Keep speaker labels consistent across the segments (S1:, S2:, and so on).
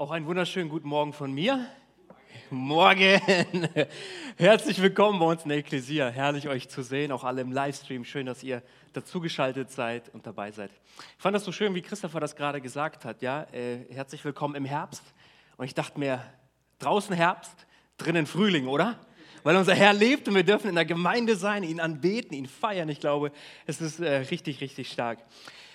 S1: Auch einen wunderschönen guten Morgen von mir. Morgen. Herzlich willkommen bei uns in der Ekklesia. Herrlich euch zu sehen, auch alle im Livestream. Schön, dass ihr dazugeschaltet seid und dabei seid. Ich fand das so schön, wie Christopher das gerade gesagt hat. Ja, äh, herzlich willkommen im Herbst. Und ich dachte mir, draußen Herbst, drinnen Frühling, oder? Weil unser Herr lebt und wir dürfen in der Gemeinde sein, ihn anbeten, ihn feiern. Ich glaube, es ist äh, richtig, richtig stark.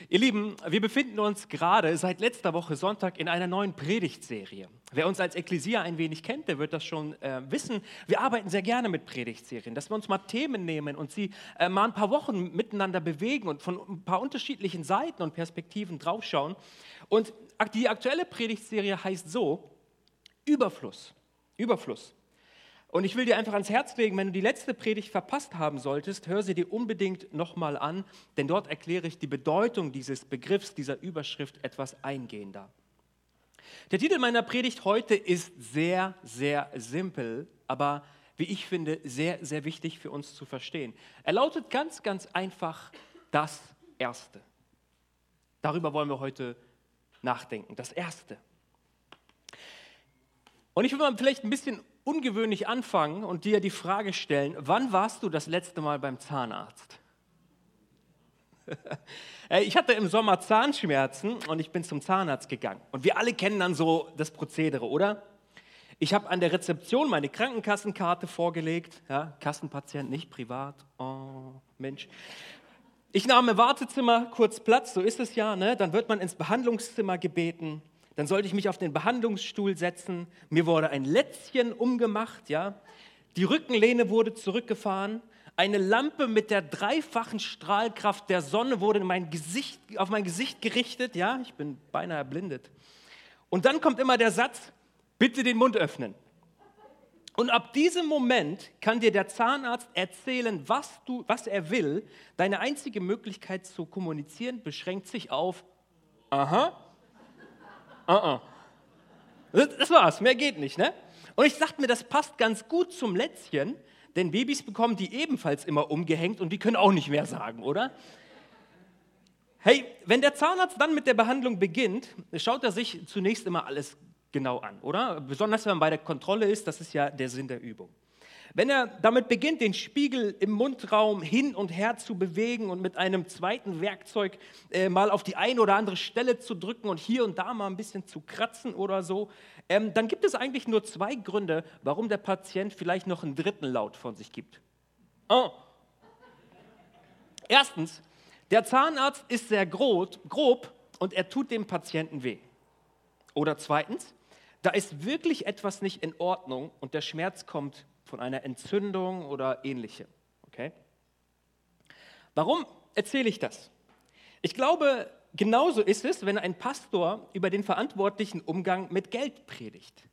S1: Ihr Lieben, wir befinden uns gerade seit letzter Woche Sonntag in einer neuen Predigtserie. Wer uns als Ekklesia ein wenig kennt, der wird das schon äh, wissen. Wir arbeiten sehr gerne mit Predigtserien, dass wir uns mal Themen nehmen und sie äh, mal ein paar Wochen miteinander bewegen und von ein paar unterschiedlichen Seiten und Perspektiven draufschauen. Und die aktuelle Predigtserie heißt so, Überfluss. Überfluss. Und ich will dir einfach ans Herz legen, wenn du die letzte Predigt verpasst haben solltest, hör sie dir unbedingt nochmal an, denn dort erkläre ich die Bedeutung dieses Begriffs, dieser Überschrift etwas eingehender. Der Titel meiner Predigt heute ist sehr, sehr simpel, aber wie ich finde, sehr, sehr wichtig für uns zu verstehen. Er lautet ganz, ganz einfach das Erste. Darüber wollen wir heute nachdenken. Das Erste. Und ich will mal vielleicht ein bisschen ungewöhnlich anfangen und dir die Frage stellen, wann warst du das letzte Mal beim Zahnarzt? ich hatte im Sommer Zahnschmerzen und ich bin zum Zahnarzt gegangen. Und wir alle kennen dann so das Prozedere, oder? Ich habe an der Rezeption meine Krankenkassenkarte vorgelegt, ja, Kassenpatient, nicht privat. Oh, Mensch. Ich nahm im Wartezimmer kurz Platz, so ist es ja, ne? dann wird man ins Behandlungszimmer gebeten. Dann sollte ich mich auf den Behandlungsstuhl setzen. Mir wurde ein Lätzchen umgemacht, ja. Die Rückenlehne wurde zurückgefahren. Eine Lampe mit der dreifachen Strahlkraft der Sonne wurde mein Gesicht, auf mein Gesicht gerichtet, ja. Ich bin beinahe erblindet. Und dann kommt immer der Satz: Bitte den Mund öffnen. Und ab diesem Moment kann dir der Zahnarzt erzählen, was, du, was er will. Deine einzige Möglichkeit zu kommunizieren beschränkt sich auf, aha, uh -uh. Das war's, mehr geht nicht. Ne? Und ich dachte mir, das passt ganz gut zum Lätzchen, denn Babys bekommen die ebenfalls immer umgehängt und die können auch nicht mehr sagen, oder? Hey, wenn der Zahnarzt dann mit der Behandlung beginnt, schaut er sich zunächst immer alles genau an, oder? Besonders wenn man bei der Kontrolle ist, das ist ja der Sinn der Übung. Wenn er damit beginnt, den Spiegel im Mundraum hin und her zu bewegen und mit einem zweiten Werkzeug äh, mal auf die eine oder andere Stelle zu drücken und hier und da mal ein bisschen zu kratzen oder so, ähm, dann gibt es eigentlich nur zwei Gründe, warum der Patient vielleicht noch einen dritten Laut von sich gibt. Oh. Erstens, der Zahnarzt ist sehr grob, grob und er tut dem Patienten weh. Oder zweitens, da ist wirklich etwas nicht in Ordnung und der Schmerz kommt von einer Entzündung oder ähnlichem. Okay? Warum erzähle ich das? Ich glaube, genauso ist es, wenn ein Pastor über den verantwortlichen Umgang mit Geld predigt.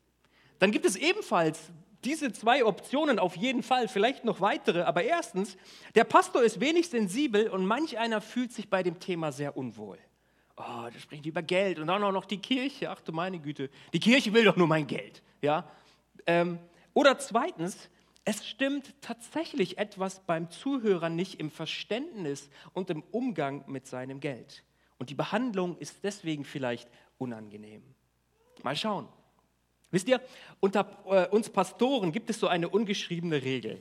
S1: Dann gibt es ebenfalls diese zwei Optionen auf jeden Fall, vielleicht noch weitere. Aber erstens, der Pastor ist wenig sensibel und manch einer fühlt sich bei dem Thema sehr unwohl. Oh, da sprechen die über Geld und dann auch noch die Kirche. Ach du meine Güte, die Kirche will doch nur mein Geld. Ja? Ähm, oder zweitens, es stimmt tatsächlich etwas beim Zuhörer nicht im Verständnis und im Umgang mit seinem Geld. Und die Behandlung ist deswegen vielleicht unangenehm. Mal schauen. Wisst ihr, unter äh, uns Pastoren gibt es so eine ungeschriebene Regel.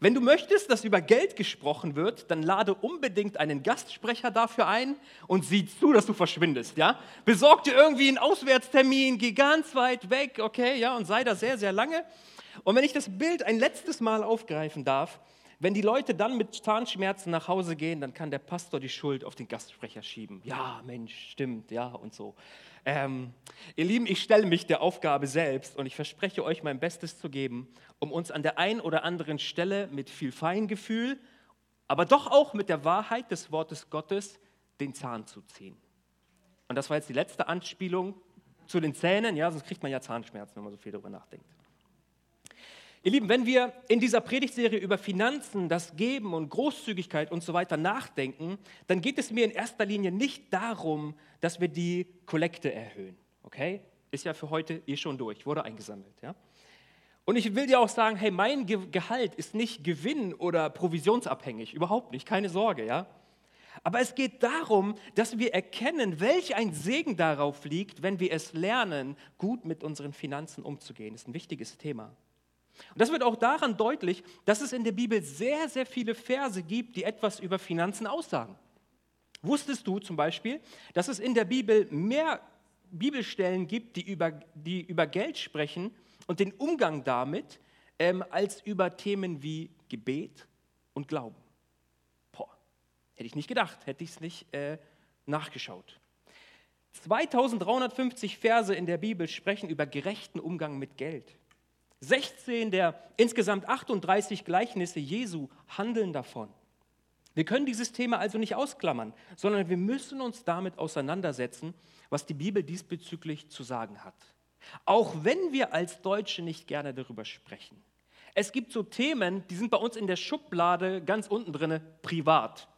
S1: Wenn du möchtest, dass über Geld gesprochen wird, dann lade unbedingt einen Gastsprecher dafür ein und sieh zu, dass du verschwindest, ja? Besorg dir irgendwie einen Auswärtstermin, geh ganz weit weg, okay, ja, und sei da sehr, sehr lange. Und wenn ich das Bild ein letztes Mal aufgreifen darf, wenn die Leute dann mit Zahnschmerzen nach Hause gehen, dann kann der Pastor die Schuld auf den Gastsprecher schieben. Ja, Mensch, stimmt, ja und so. Ähm, ihr Lieben, ich stelle mich der Aufgabe selbst und ich verspreche euch, mein Bestes zu geben, um uns an der einen oder anderen Stelle mit viel Feingefühl, aber doch auch mit der Wahrheit des Wortes Gottes den Zahn zu ziehen. Und das war jetzt die letzte Anspielung zu den Zähnen, ja, sonst kriegt man ja Zahnschmerzen, wenn man so viel darüber nachdenkt. Ihr Lieben, wenn wir in dieser Predigtserie über Finanzen, das Geben und Großzügigkeit und so weiter nachdenken, dann geht es mir in erster Linie nicht darum, dass wir die Kollekte erhöhen. Okay? Ist ja für heute eh schon durch, wurde eingesammelt. Ja? Und ich will dir auch sagen, hey, mein Gehalt ist nicht gewinn- oder provisionsabhängig, überhaupt nicht, keine Sorge. Ja? Aber es geht darum, dass wir erkennen, welch ein Segen darauf liegt, wenn wir es lernen, gut mit unseren Finanzen umzugehen. Das ist ein wichtiges Thema. Und das wird auch daran deutlich, dass es in der Bibel sehr, sehr viele Verse gibt, die etwas über Finanzen aussagen. Wusstest du zum Beispiel, dass es in der Bibel mehr Bibelstellen gibt, die über, die über Geld sprechen und den Umgang damit, ähm, als über Themen wie Gebet und Glauben? Boah, hätte ich nicht gedacht, hätte ich es nicht äh, nachgeschaut. 2350 Verse in der Bibel sprechen über gerechten Umgang mit Geld. 16 der insgesamt 38 Gleichnisse Jesu handeln davon. Wir können dieses Thema also nicht ausklammern, sondern wir müssen uns damit auseinandersetzen, was die Bibel diesbezüglich zu sagen hat. Auch wenn wir als Deutsche nicht gerne darüber sprechen. Es gibt so Themen, die sind bei uns in der Schublade ganz unten drin, privat.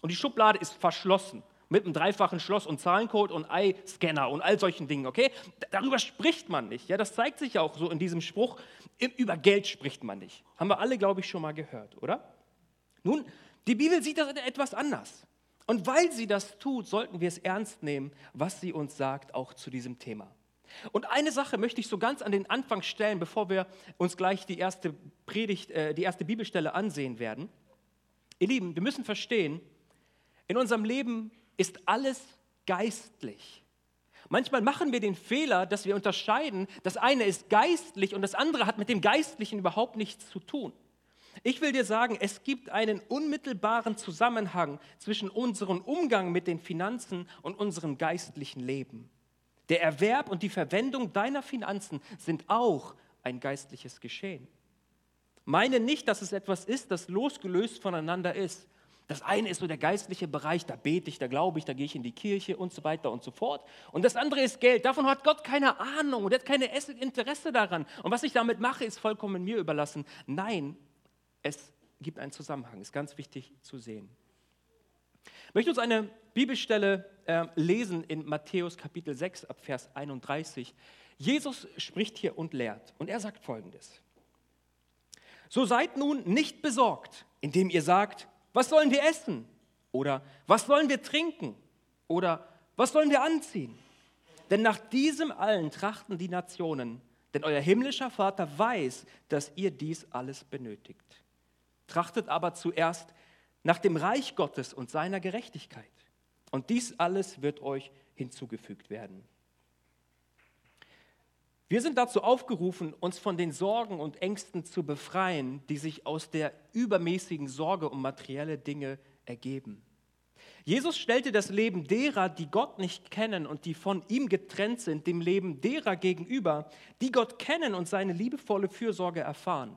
S1: Und die Schublade ist verschlossen mit einem dreifachen Schloss und Zahlencode und Eye-Scanner und all solchen Dingen, okay? Darüber spricht man nicht. Ja, das zeigt sich auch so in diesem Spruch, über Geld spricht man nicht. Haben wir alle, glaube ich, schon mal gehört, oder? Nun, die Bibel sieht das etwas anders. Und weil sie das tut, sollten wir es ernst nehmen, was sie uns sagt, auch zu diesem Thema. Und eine Sache möchte ich so ganz an den Anfang stellen, bevor wir uns gleich die erste Predigt, äh, die erste Bibelstelle ansehen werden. Ihr Lieben, wir müssen verstehen, in unserem Leben ist alles geistlich. Manchmal machen wir den Fehler, dass wir unterscheiden, das eine ist geistlich und das andere hat mit dem Geistlichen überhaupt nichts zu tun. Ich will dir sagen, es gibt einen unmittelbaren Zusammenhang zwischen unserem Umgang mit den Finanzen und unserem geistlichen Leben. Der Erwerb und die Verwendung deiner Finanzen sind auch ein geistliches Geschehen. Meine nicht, dass es etwas ist, das losgelöst voneinander ist. Das eine ist so der geistliche Bereich, da bete ich, da glaube ich, da gehe ich in die Kirche und so weiter und so fort. Und das andere ist Geld. Davon hat Gott keine Ahnung und hat keine Interesse daran. Und was ich damit mache, ist vollkommen mir überlassen. Nein, es gibt einen Zusammenhang, ist ganz wichtig zu sehen. Ich möchte uns eine Bibelstelle äh, lesen in Matthäus Kapitel 6 ab Vers 31. Jesus spricht hier und lehrt und er sagt folgendes. So seid nun nicht besorgt, indem ihr sagt, was sollen wir essen? Oder was sollen wir trinken? Oder was sollen wir anziehen? Denn nach diesem allen trachten die Nationen, denn euer himmlischer Vater weiß, dass ihr dies alles benötigt. Trachtet aber zuerst nach dem Reich Gottes und seiner Gerechtigkeit. Und dies alles wird euch hinzugefügt werden. Wir sind dazu aufgerufen, uns von den Sorgen und Ängsten zu befreien, die sich aus der übermäßigen Sorge um materielle Dinge ergeben. Jesus stellte das Leben derer, die Gott nicht kennen und die von ihm getrennt sind, dem Leben derer gegenüber, die Gott kennen und seine liebevolle Fürsorge erfahren.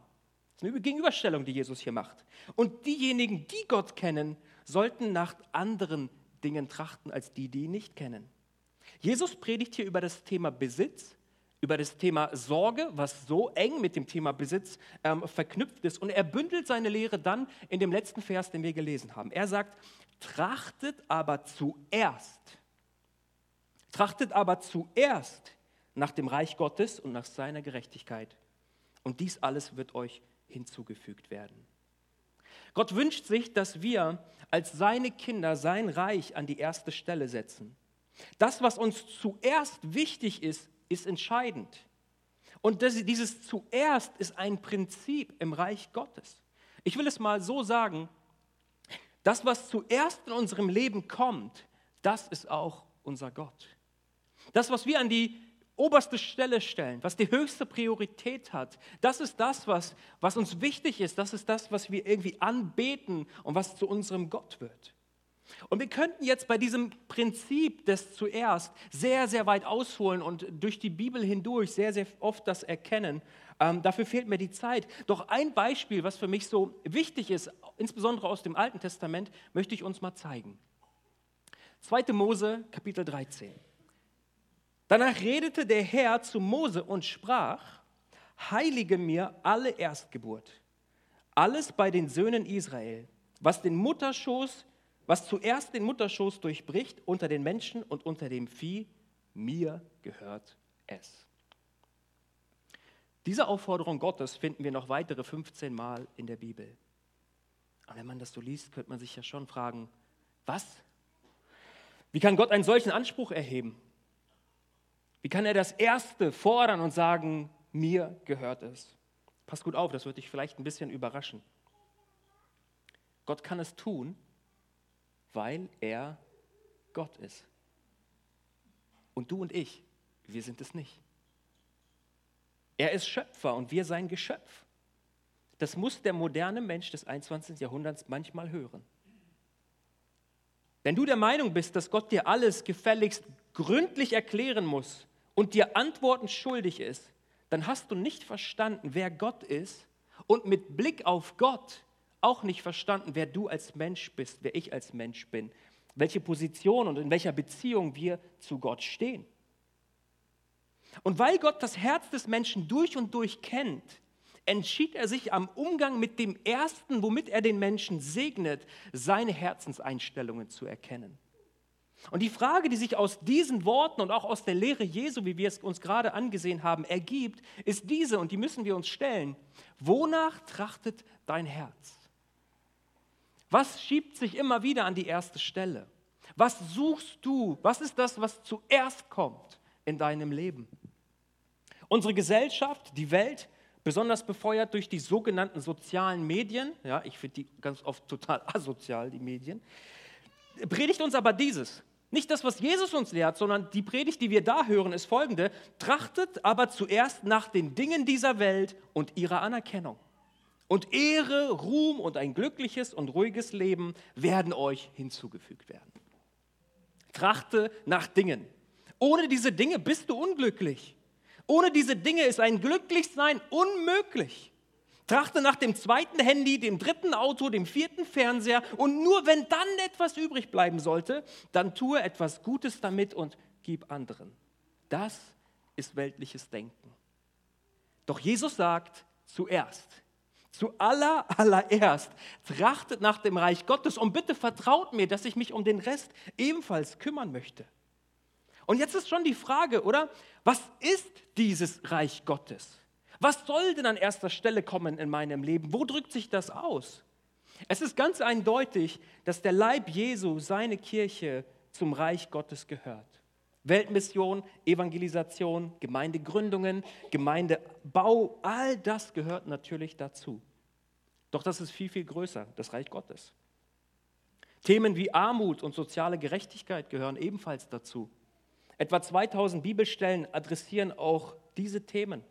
S1: Das ist eine Gegenüberstellung, die Jesus hier macht. Und diejenigen, die Gott kennen, sollten nach anderen Dingen trachten als die, die ihn nicht kennen. Jesus predigt hier über das Thema Besitz, über das Thema Sorge, was so eng mit dem Thema Besitz ähm, verknüpft ist. Und er bündelt seine Lehre dann in dem letzten Vers, den wir gelesen haben. Er sagt, trachtet aber zuerst, trachtet aber zuerst nach dem Reich Gottes und nach seiner Gerechtigkeit. Und dies alles wird euch hinzugefügt werden. Gott wünscht sich, dass wir als seine Kinder sein Reich an die erste Stelle setzen. Das, was uns zuerst wichtig ist, ist entscheidend. Und das, dieses zuerst ist ein Prinzip im Reich Gottes. Ich will es mal so sagen, das, was zuerst in unserem Leben kommt, das ist auch unser Gott. Das, was wir an die oberste Stelle stellen, was die höchste Priorität hat, das ist das, was, was uns wichtig ist, das ist das, was wir irgendwie anbeten und was zu unserem Gott wird. Und wir könnten jetzt bei diesem Prinzip des zuerst sehr, sehr weit ausholen und durch die Bibel hindurch sehr, sehr oft das erkennen. Ähm, dafür fehlt mir die Zeit. Doch ein Beispiel, was für mich so wichtig ist, insbesondere aus dem Alten Testament, möchte ich uns mal zeigen. 2. Mose, Kapitel 13. Danach redete der Herr zu Mose und sprach, heilige mir alle Erstgeburt, alles bei den Söhnen Israel, was den Mutterschoß was zuerst den Mutterschoß durchbricht unter den Menschen und unter dem Vieh, mir gehört es. Diese Aufforderung Gottes finden wir noch weitere 15 Mal in der Bibel. Und wenn man das so liest, könnte man sich ja schon fragen, Was? Wie kann Gott einen solchen Anspruch erheben? Wie kann er das Erste fordern und sagen, mir gehört es? Pass gut auf, das wird dich vielleicht ein bisschen überraschen. Gott kann es tun, weil er Gott ist. Und du und ich, wir sind es nicht. Er ist Schöpfer und wir sein Geschöpf. Das muss der moderne Mensch des 21. Jahrhunderts manchmal hören. Wenn du der Meinung bist, dass Gott dir alles gefälligst gründlich erklären muss und dir Antworten schuldig ist, dann hast du nicht verstanden, wer Gott ist und mit Blick auf Gott auch nicht verstanden, wer du als Mensch bist, wer ich als Mensch bin, welche Position und in welcher Beziehung wir zu Gott stehen. Und weil Gott das Herz des Menschen durch und durch kennt, entschied er sich am Umgang mit dem Ersten, womit er den Menschen segnet, seine Herzenseinstellungen zu erkennen. Und die Frage, die sich aus diesen Worten und auch aus der Lehre Jesu, wie wir es uns gerade angesehen haben, ergibt, ist diese, und die müssen wir uns stellen. Wonach trachtet dein Herz? Was schiebt sich immer wieder an die erste Stelle? Was suchst du? Was ist das, was zuerst kommt in deinem Leben? Unsere Gesellschaft, die Welt, besonders befeuert durch die sogenannten sozialen Medien, ja, ich finde die ganz oft total asozial, die Medien, predigt uns aber dieses. Nicht das, was Jesus uns lehrt, sondern die Predigt, die wir da hören, ist folgende. Trachtet aber zuerst nach den Dingen dieser Welt und ihrer Anerkennung. Und Ehre, Ruhm und ein glückliches und ruhiges Leben werden euch hinzugefügt werden. Trachte nach Dingen. Ohne diese Dinge bist du unglücklich. Ohne diese Dinge ist ein Glücklichsein unmöglich. Trachte nach dem zweiten Handy, dem dritten Auto, dem vierten Fernseher und nur wenn dann etwas übrig bleiben sollte, dann tue etwas Gutes damit und gib anderen. Das ist weltliches Denken. Doch Jesus sagt zuerst, zu aller, allererst, trachtet nach dem Reich Gottes und bitte vertraut mir, dass ich mich um den Rest ebenfalls kümmern möchte. Und jetzt ist schon die Frage, oder? Was ist dieses Reich Gottes? Was soll denn an erster Stelle kommen in meinem Leben? Wo drückt sich das aus? Es ist ganz eindeutig, dass der Leib Jesu, seine Kirche, zum Reich Gottes gehört. Weltmission, Evangelisation, Gemeindegründungen, Gemeindebau, all das gehört natürlich dazu. Doch das ist viel, viel größer, das Reich Gottes. Themen wie Armut und soziale Gerechtigkeit gehören ebenfalls dazu. Etwa 2000 Bibelstellen adressieren auch diese Themen.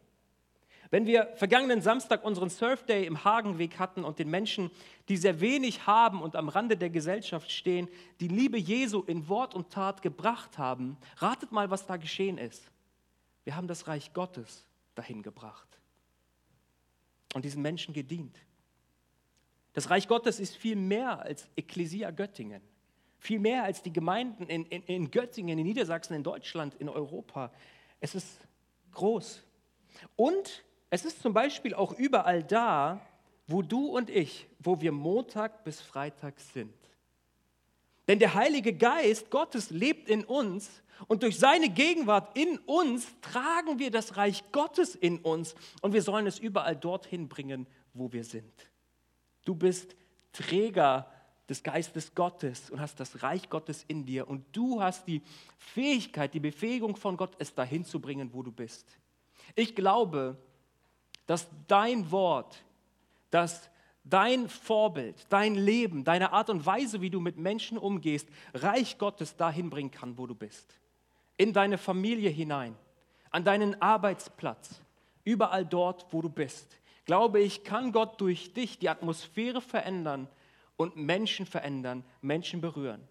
S1: Wenn wir vergangenen Samstag unseren Surf Day im Hagenweg hatten und den Menschen, die sehr wenig haben und am Rande der Gesellschaft stehen, die Liebe Jesu in Wort und Tat gebracht haben, ratet mal, was da geschehen ist. Wir haben das Reich Gottes dahin gebracht und diesen Menschen gedient. Das Reich Gottes ist viel mehr als Ekklesia Göttingen, viel mehr als die Gemeinden in, in, in Göttingen, in Niedersachsen, in Deutschland, in Europa. Es ist groß. Und es ist zum Beispiel auch überall da, wo du und ich, wo wir Montag bis Freitag sind. Denn der Heilige Geist Gottes lebt in uns und durch seine Gegenwart in uns tragen wir das Reich Gottes in uns und wir sollen es überall dorthin bringen, wo wir sind. Du bist Träger des Geistes Gottes und hast das Reich Gottes in dir und du hast die Fähigkeit, die Befähigung von Gott, es dahin zu bringen, wo du bist. Ich glaube, dass dein Wort, dass dein Vorbild, dein Leben, deine Art und Weise, wie du mit Menschen umgehst, Reich Gottes dahin bringen kann, wo du bist. In deine Familie hinein, an deinen Arbeitsplatz, überall dort, wo du bist. Glaube ich, kann Gott durch dich die Atmosphäre verändern und Menschen verändern, Menschen berühren.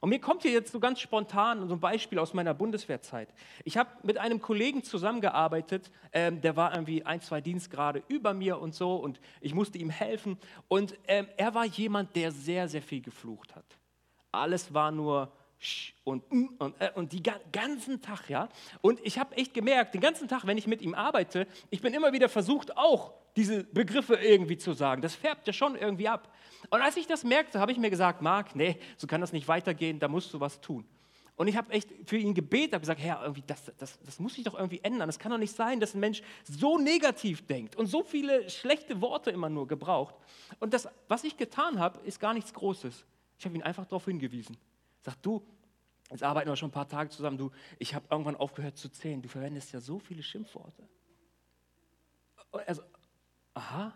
S1: Und mir kommt hier jetzt so ganz spontan so ein Beispiel aus meiner Bundeswehrzeit. Ich habe mit einem Kollegen zusammengearbeitet, ähm, der war irgendwie ein, zwei Dienstgrade über mir und so und ich musste ihm helfen. Und ähm, er war jemand, der sehr, sehr viel geflucht hat. Alles war nur und, und, äh, und die ganzen Tag, ja. Und ich habe echt gemerkt, den ganzen Tag, wenn ich mit ihm arbeite, ich bin immer wieder versucht, auch diese Begriffe irgendwie zu sagen. Das färbt ja schon irgendwie ab. Und als ich das merkte, habe ich mir gesagt, Marc, nee, so kann das nicht weitergehen, da musst du was tun. Und ich habe echt für ihn gebetet, habe gesagt, Herr, irgendwie das, das, das muss sich doch irgendwie ändern. Es kann doch nicht sein, dass ein Mensch so negativ denkt und so viele schlechte Worte immer nur gebraucht. Und das, was ich getan habe, ist gar nichts Großes. Ich habe ihn einfach darauf hingewiesen. Sagt du, jetzt arbeiten wir schon ein paar Tage zusammen, du, ich habe irgendwann aufgehört zu zählen, du verwendest ja so viele Schimpfworte. Also, aha.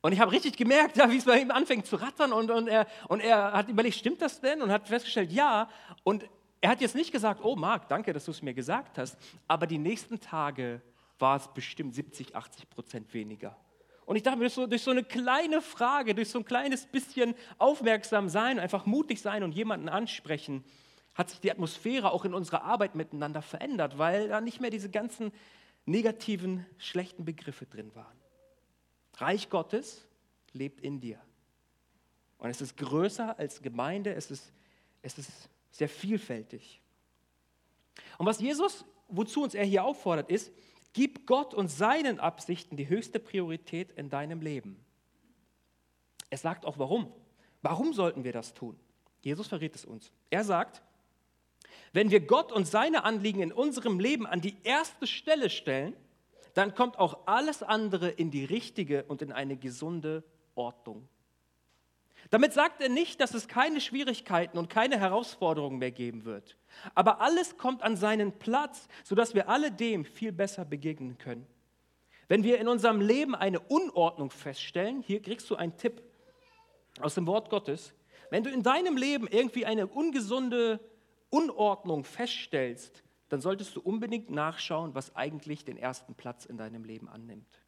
S1: Und ich habe richtig gemerkt, ja, wie es bei ihm anfängt zu rattern und, und, er, und er hat überlegt, stimmt das denn? Und hat festgestellt, ja. Und er hat jetzt nicht gesagt, oh Marc, danke, dass du es mir gesagt hast, aber die nächsten Tage war es bestimmt 70, 80 Prozent weniger. Und ich dachte mir, so, durch so eine kleine Frage, durch so ein kleines bisschen aufmerksam sein, einfach mutig sein und jemanden ansprechen, hat sich die Atmosphäre auch in unserer Arbeit miteinander verändert, weil da nicht mehr diese ganzen negativen, schlechten Begriffe drin waren. Reich Gottes lebt in dir. Und es ist größer als Gemeinde, es ist, es ist sehr vielfältig. Und was Jesus, wozu uns er hier auffordert, ist, gib Gott und seinen Absichten die höchste Priorität in deinem Leben. Er sagt auch warum. Warum sollten wir das tun? Jesus verrät es uns. Er sagt, wenn wir Gott und seine Anliegen in unserem Leben an die erste Stelle stellen, dann kommt auch alles andere in die richtige und in eine gesunde Ordnung. Damit sagt er nicht, dass es keine Schwierigkeiten und keine Herausforderungen mehr geben wird. Aber alles kommt an seinen Platz, sodass wir alle dem viel besser begegnen können. Wenn wir in unserem Leben eine Unordnung feststellen, hier kriegst du einen Tipp aus dem Wort Gottes, wenn du in deinem Leben irgendwie eine ungesunde Unordnung feststellst, dann solltest du unbedingt nachschauen, was eigentlich den ersten Platz in deinem Leben annimmt.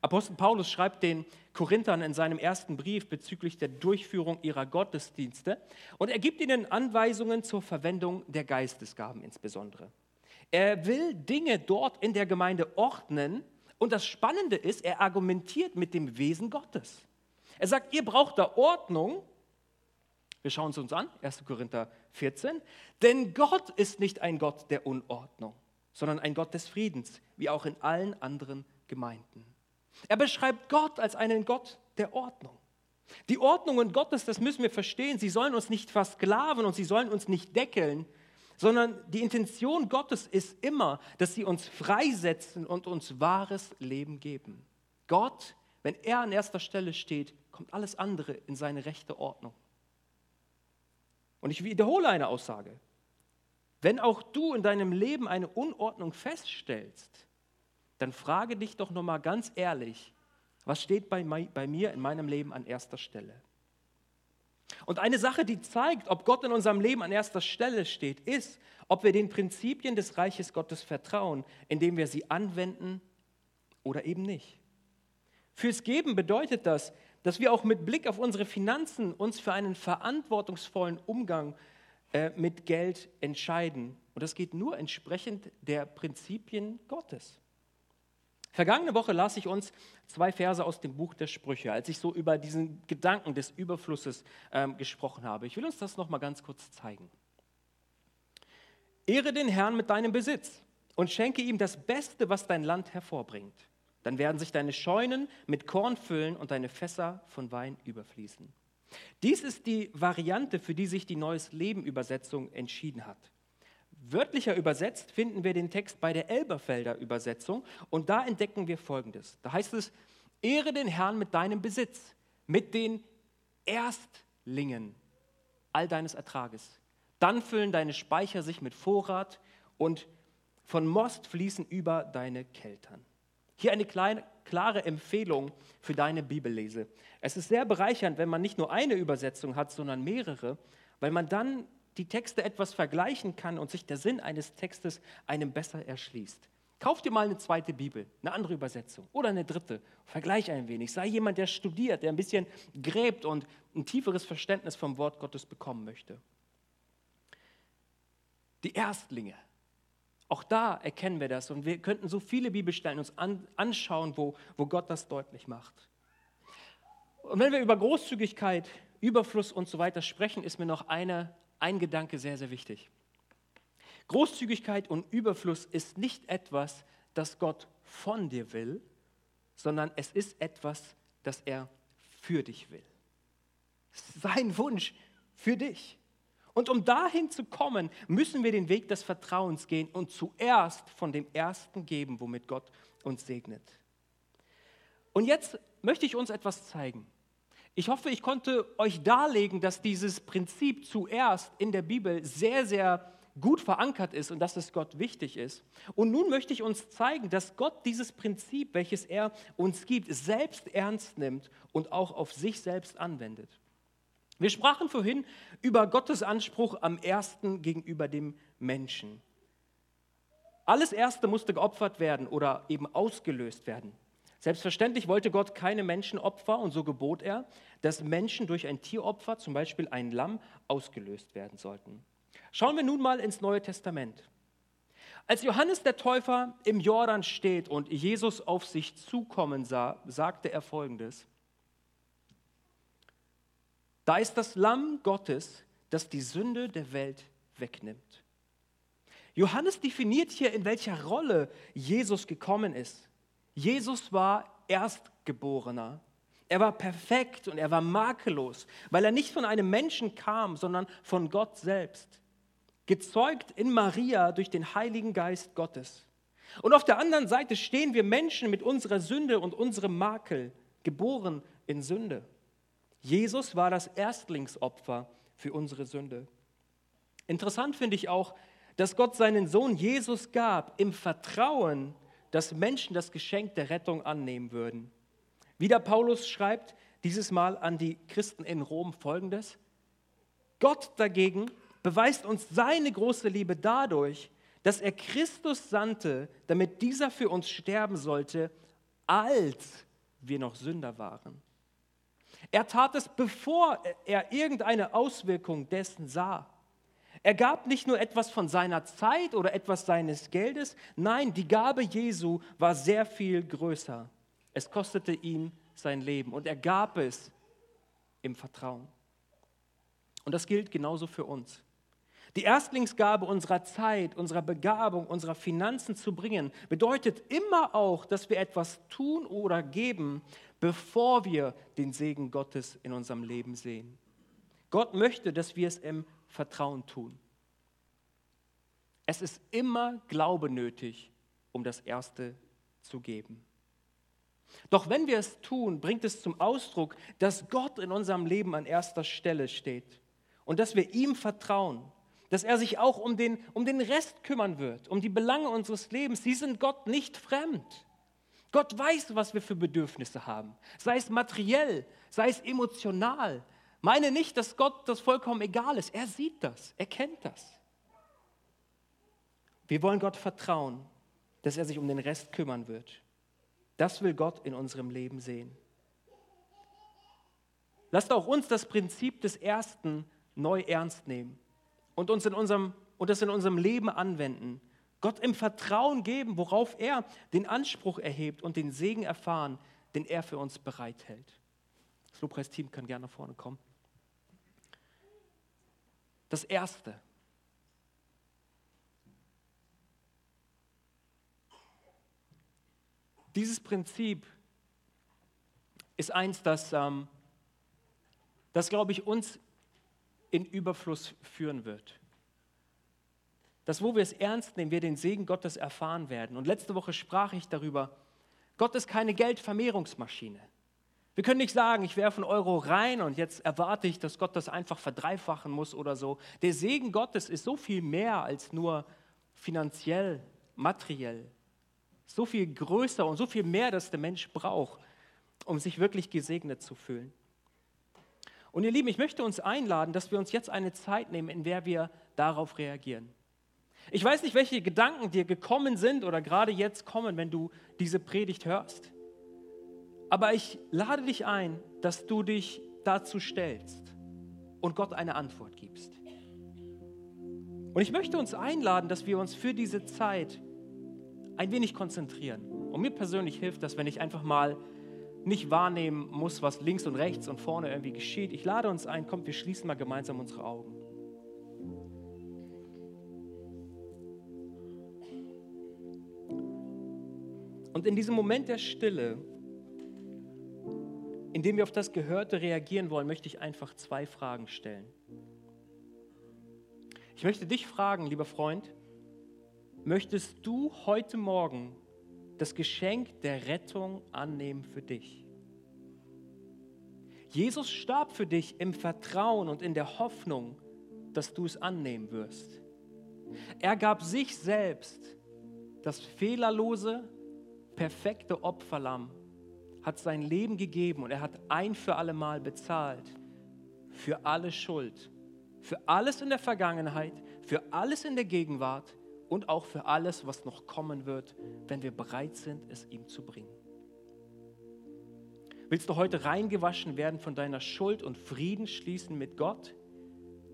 S1: Apostel Paulus schreibt den Korinthern in seinem ersten Brief bezüglich der Durchführung ihrer Gottesdienste und er gibt ihnen Anweisungen zur Verwendung der Geistesgaben insbesondere. Er will Dinge dort in der Gemeinde ordnen und das Spannende ist, er argumentiert mit dem Wesen Gottes. Er sagt, ihr braucht da Ordnung. Wir schauen es uns an, 1. Korinther 14. Denn Gott ist nicht ein Gott der Unordnung, sondern ein Gott des Friedens, wie auch in allen anderen Gemeinden. Er beschreibt Gott als einen Gott der Ordnung. Die Ordnungen Gottes, das müssen wir verstehen, sie sollen uns nicht versklaven und sie sollen uns nicht deckeln, sondern die Intention Gottes ist immer, dass sie uns freisetzen und uns wahres Leben geben. Gott, wenn er an erster Stelle steht, kommt alles andere in seine rechte Ordnung. Und ich wiederhole eine Aussage. Wenn auch du in deinem Leben eine Unordnung feststellst, dann frage dich doch nochmal ganz ehrlich, was steht bei, bei mir in meinem Leben an erster Stelle? Und eine Sache, die zeigt, ob Gott in unserem Leben an erster Stelle steht, ist, ob wir den Prinzipien des Reiches Gottes vertrauen, indem wir sie anwenden oder eben nicht. Fürs Geben bedeutet das, dass wir auch mit Blick auf unsere Finanzen uns für einen verantwortungsvollen Umgang äh, mit Geld entscheiden. Und das geht nur entsprechend der Prinzipien Gottes. Vergangene Woche las ich uns zwei Verse aus dem Buch der Sprüche, als ich so über diesen Gedanken des Überflusses ähm, gesprochen habe. Ich will uns das noch mal ganz kurz zeigen. Ehre den Herrn mit deinem Besitz und schenke ihm das Beste, was dein Land hervorbringt. Dann werden sich deine Scheunen mit Korn füllen und deine Fässer von Wein überfließen. Dies ist die Variante, für die sich die Neues Leben Übersetzung entschieden hat. Wörtlicher übersetzt finden wir den Text bei der Elberfelder Übersetzung und da entdecken wir Folgendes. Da heißt es, Ehre den Herrn mit deinem Besitz, mit den Erstlingen all deines Ertrages. Dann füllen deine Speicher sich mit Vorrat und von Most fließen über deine Keltern. Hier eine kleine, klare Empfehlung für deine Bibellese. Es ist sehr bereichernd, wenn man nicht nur eine Übersetzung hat, sondern mehrere, weil man dann die Texte etwas vergleichen kann und sich der Sinn eines Textes einem besser erschließt. Kauf dir mal eine zweite Bibel, eine andere Übersetzung oder eine dritte. Vergleich ein wenig. Sei jemand, der studiert, der ein bisschen gräbt und ein tieferes Verständnis vom Wort Gottes bekommen möchte. Die Erstlinge. Auch da erkennen wir das und wir könnten so viele Bibelstellen uns an, anschauen, wo, wo Gott das deutlich macht. Und wenn wir über Großzügigkeit, Überfluss und so weiter sprechen, ist mir noch eine ein Gedanke sehr, sehr wichtig. Großzügigkeit und Überfluss ist nicht etwas, das Gott von dir will, sondern es ist etwas, das er für dich will. Sein Wunsch für dich. Und um dahin zu kommen, müssen wir den Weg des Vertrauens gehen und zuerst von dem Ersten geben, womit Gott uns segnet. Und jetzt möchte ich uns etwas zeigen. Ich hoffe, ich konnte euch darlegen, dass dieses Prinzip zuerst in der Bibel sehr, sehr gut verankert ist und dass es Gott wichtig ist. Und nun möchte ich uns zeigen, dass Gott dieses Prinzip, welches er uns gibt, selbst ernst nimmt und auch auf sich selbst anwendet. Wir sprachen vorhin über Gottes Anspruch am Ersten gegenüber dem Menschen. Alles Erste musste geopfert werden oder eben ausgelöst werden. Selbstverständlich wollte Gott keine Menschenopfer und so gebot er, dass Menschen durch ein Tieropfer, zum Beispiel ein Lamm, ausgelöst werden sollten. Schauen wir nun mal ins Neue Testament. Als Johannes der Täufer im Jordan steht und Jesus auf sich zukommen sah, sagte er folgendes. Da ist das Lamm Gottes, das die Sünde der Welt wegnimmt. Johannes definiert hier, in welcher Rolle Jesus gekommen ist. Jesus war Erstgeborener. Er war perfekt und er war makellos, weil er nicht von einem Menschen kam, sondern von Gott selbst. Gezeugt in Maria durch den Heiligen Geist Gottes. Und auf der anderen Seite stehen wir Menschen mit unserer Sünde und unserem Makel, geboren in Sünde. Jesus war das Erstlingsopfer für unsere Sünde. Interessant finde ich auch, dass Gott seinen Sohn Jesus gab im Vertrauen, dass Menschen das Geschenk der Rettung annehmen würden. Wieder Paulus schreibt dieses Mal an die Christen in Rom folgendes. Gott dagegen beweist uns seine große Liebe dadurch, dass er Christus sandte, damit dieser für uns sterben sollte, als wir noch Sünder waren. Er tat es, bevor er irgendeine Auswirkung dessen sah. Er gab nicht nur etwas von seiner Zeit oder etwas seines Geldes, nein, die Gabe Jesu war sehr viel größer. Es kostete ihn sein Leben und er gab es im Vertrauen. Und das gilt genauso für uns. Die Erstlingsgabe unserer Zeit, unserer Begabung, unserer Finanzen zu bringen, bedeutet immer auch, dass wir etwas tun oder geben, bevor wir den Segen Gottes in unserem Leben sehen. Gott möchte, dass wir es im Vertrauen tun. Es ist immer Glaube nötig, um das Erste zu geben. Doch wenn wir es tun, bringt es zum Ausdruck, dass Gott in unserem Leben an erster Stelle steht und dass wir ihm vertrauen, dass er sich auch um den, um den Rest kümmern wird, um die Belange unseres Lebens. Sie sind Gott nicht fremd. Gott weiß, was wir für Bedürfnisse haben, sei es materiell, sei es emotional, meine nicht, dass Gott das vollkommen egal ist. Er sieht das, er kennt das. Wir wollen Gott vertrauen, dass er sich um den Rest kümmern wird. Das will Gott in unserem Leben sehen. Lasst auch uns das Prinzip des Ersten neu ernst nehmen und uns in unserem, und das in unserem Leben anwenden. Gott im Vertrauen geben, worauf er den Anspruch erhebt und den Segen erfahren, den er für uns bereithält. Das Lobpreisteam kann gerne nach vorne kommen. Das Erste. Dieses Prinzip ist eins, das, ähm, das glaube ich, uns in Überfluss führen wird. Das, wo wir es ernst nehmen, wir den Segen Gottes erfahren werden. Und letzte Woche sprach ich darüber, Gott ist keine Geldvermehrungsmaschine. Wir können nicht sagen, ich werfe einen Euro rein und jetzt erwarte ich, dass Gott das einfach verdreifachen muss oder so. Der Segen Gottes ist so viel mehr als nur finanziell, materiell. So viel größer und so viel mehr, dass der Mensch braucht, um sich wirklich gesegnet zu fühlen. Und ihr Lieben, ich möchte uns einladen, dass wir uns jetzt eine Zeit nehmen, in der wir darauf reagieren. Ich weiß nicht, welche Gedanken dir gekommen sind oder gerade jetzt kommen, wenn du diese Predigt hörst. Aber ich lade dich ein, dass du dich dazu stellst und Gott eine Antwort gibst. Und ich möchte uns einladen, dass wir uns für diese Zeit ein wenig konzentrieren. Und mir persönlich hilft das, wenn ich einfach mal nicht wahrnehmen muss, was links und rechts und vorne irgendwie geschieht. Ich lade uns ein, kommt, wir schließen mal gemeinsam unsere Augen. Und in diesem Moment der Stille indem wir auf das Gehörte reagieren wollen, möchte ich einfach zwei Fragen stellen. Ich möchte dich fragen, lieber Freund, möchtest du heute Morgen das Geschenk der Rettung annehmen für dich? Jesus starb für dich im Vertrauen und in der Hoffnung, dass du es annehmen wirst. Er gab sich selbst, das fehlerlose, perfekte Opferlamm, hat sein Leben gegeben und er hat ein für alle Mal bezahlt für alle Schuld, für alles in der Vergangenheit, für alles in der Gegenwart und auch für alles, was noch kommen wird, wenn wir bereit sind, es ihm zu bringen. Willst du heute reingewaschen werden von deiner Schuld und Frieden schließen mit Gott?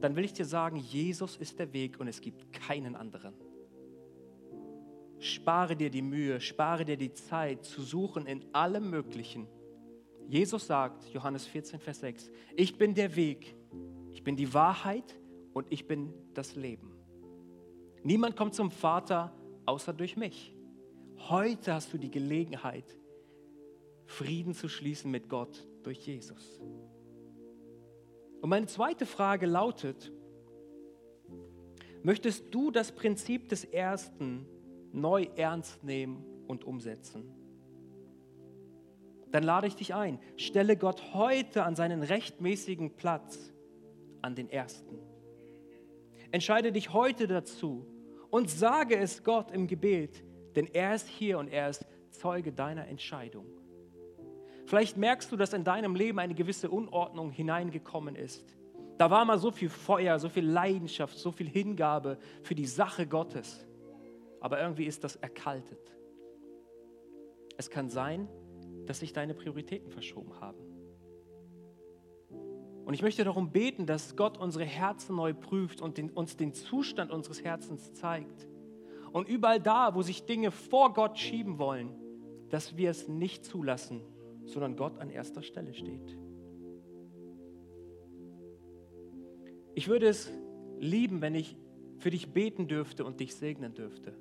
S1: Dann will ich dir sagen, Jesus ist der Weg und es gibt keinen anderen. Spare dir die Mühe, spare dir die Zeit zu suchen in allem Möglichen. Jesus sagt, Johannes 14, Vers 6, ich bin der Weg, ich bin die Wahrheit und ich bin das Leben. Niemand kommt zum Vater außer durch mich. Heute hast du die Gelegenheit, Frieden zu schließen mit Gott durch Jesus. Und meine zweite Frage lautet, möchtest du das Prinzip des Ersten neu ernst nehmen und umsetzen. Dann lade ich dich ein, stelle Gott heute an seinen rechtmäßigen Platz, an den Ersten. Entscheide dich heute dazu und sage es Gott im Gebet, denn er ist hier und er ist Zeuge deiner Entscheidung. Vielleicht merkst du, dass in deinem Leben eine gewisse Unordnung hineingekommen ist. Da war mal so viel Feuer, so viel Leidenschaft, so viel Hingabe für die Sache Gottes aber irgendwie ist das erkaltet. Es kann sein, dass sich deine Prioritäten verschoben haben. Und ich möchte darum beten, dass Gott unsere Herzen neu prüft und den, uns den Zustand unseres Herzens zeigt. Und überall da, wo sich Dinge vor Gott schieben wollen, dass wir es nicht zulassen, sondern Gott an erster Stelle steht. Ich würde es lieben, wenn ich für dich beten dürfte und dich segnen dürfte.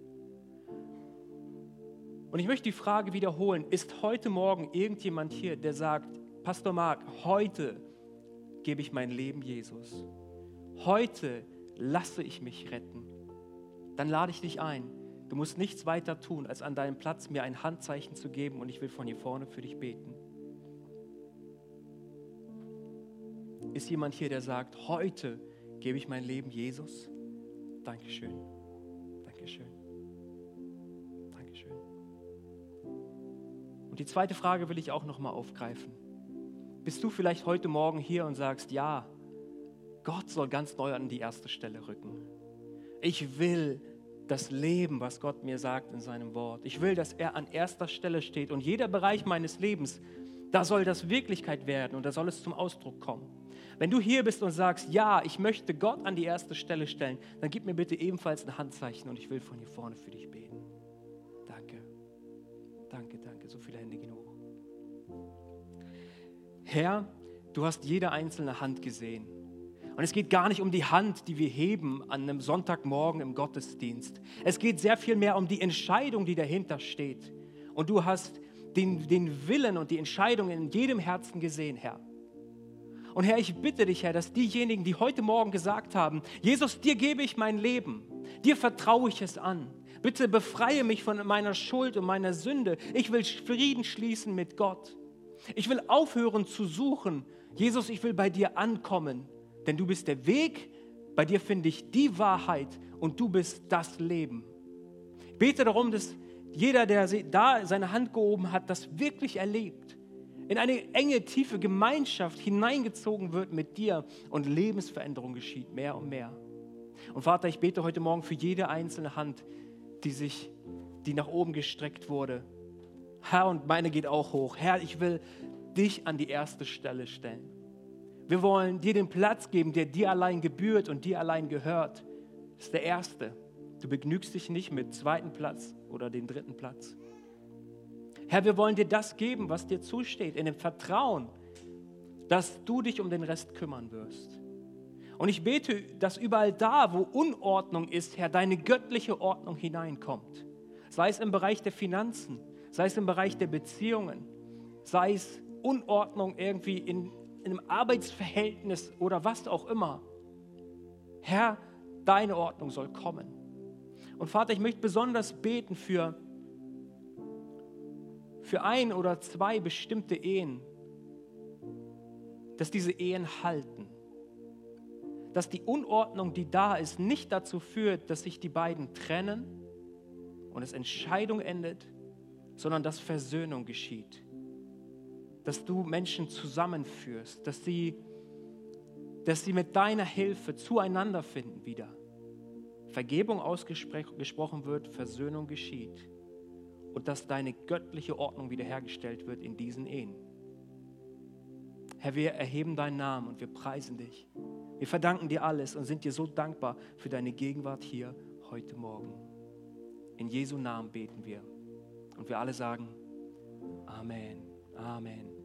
S1: Und ich möchte die Frage wiederholen, ist heute Morgen irgendjemand hier, der sagt, Pastor Mark, heute gebe ich mein Leben Jesus. Heute lasse ich mich retten. Dann lade ich dich ein. Du musst nichts weiter tun, als an deinem Platz mir ein Handzeichen zu geben und ich will von hier vorne für dich beten. Ist jemand hier, der sagt, heute gebe ich mein Leben Jesus? Dankeschön. Dankeschön. Und die zweite Frage will ich auch noch mal aufgreifen. Bist du vielleicht heute Morgen hier und sagst, ja, Gott soll ganz neu an die erste Stelle rücken. Ich will das Leben, was Gott mir sagt in seinem Wort. Ich will, dass er an erster Stelle steht und jeder Bereich meines Lebens, da soll das Wirklichkeit werden und da soll es zum Ausdruck kommen. Wenn du hier bist und sagst, ja, ich möchte Gott an die erste Stelle stellen, dann gib mir bitte ebenfalls ein Handzeichen und ich will von hier vorne für dich beten. Danke. Danke, danke. So viele Hände gehen hoch. Herr, du hast jede einzelne Hand gesehen. Und es geht gar nicht um die Hand, die wir heben an einem Sonntagmorgen im Gottesdienst. Es geht sehr viel mehr um die Entscheidung, die dahinter steht. Und du hast den, den Willen und die Entscheidung in jedem Herzen gesehen, Herr. Und Herr, ich bitte dich, Herr, dass diejenigen, die heute Morgen gesagt haben, Jesus, dir gebe ich mein Leben, dir vertraue ich es an, Bitte befreie mich von meiner Schuld und meiner Sünde. Ich will Frieden schließen mit Gott. Ich will aufhören zu suchen. Jesus, ich will bei dir ankommen, denn du bist der Weg, bei dir finde ich die Wahrheit und du bist das Leben. Ich bete darum, dass jeder, der da seine Hand gehoben hat, das wirklich erlebt, in eine enge, tiefe Gemeinschaft hineingezogen wird mit dir und Lebensveränderung geschieht, mehr und mehr. Und Vater, ich bete heute Morgen für jede einzelne Hand, die sich, die nach oben gestreckt wurde. Herr, und meine geht auch hoch. Herr, ich will dich an die erste Stelle stellen. Wir wollen dir den Platz geben, der dir allein gebührt und dir allein gehört. Das ist der erste. Du begnügst dich nicht mit zweiten Platz oder den dritten Platz. Herr, wir wollen dir das geben, was dir zusteht, in dem Vertrauen, dass du dich um den Rest kümmern wirst. Und ich bete, dass überall da, wo Unordnung ist, Herr, deine göttliche Ordnung hineinkommt. Sei es im Bereich der Finanzen, sei es im Bereich der Beziehungen, sei es Unordnung irgendwie in, in einem Arbeitsverhältnis oder was auch immer. Herr, deine Ordnung soll kommen. Und Vater, ich möchte besonders beten für, für ein oder zwei bestimmte Ehen, dass diese Ehen halten. Dass die Unordnung, die da ist, nicht dazu führt, dass sich die beiden trennen und es Entscheidung endet, sondern dass Versöhnung geschieht. Dass du Menschen zusammenführst, dass sie, dass sie mit deiner Hilfe zueinander finden wieder. Vergebung ausgesprochen wird, Versöhnung geschieht und dass deine göttliche Ordnung wiederhergestellt wird in diesen Ehen. Herr, wir erheben deinen Namen und wir preisen dich. Wir verdanken dir alles und sind dir so dankbar für deine Gegenwart hier heute Morgen. In Jesu Namen beten wir. Und wir alle sagen, Amen, Amen.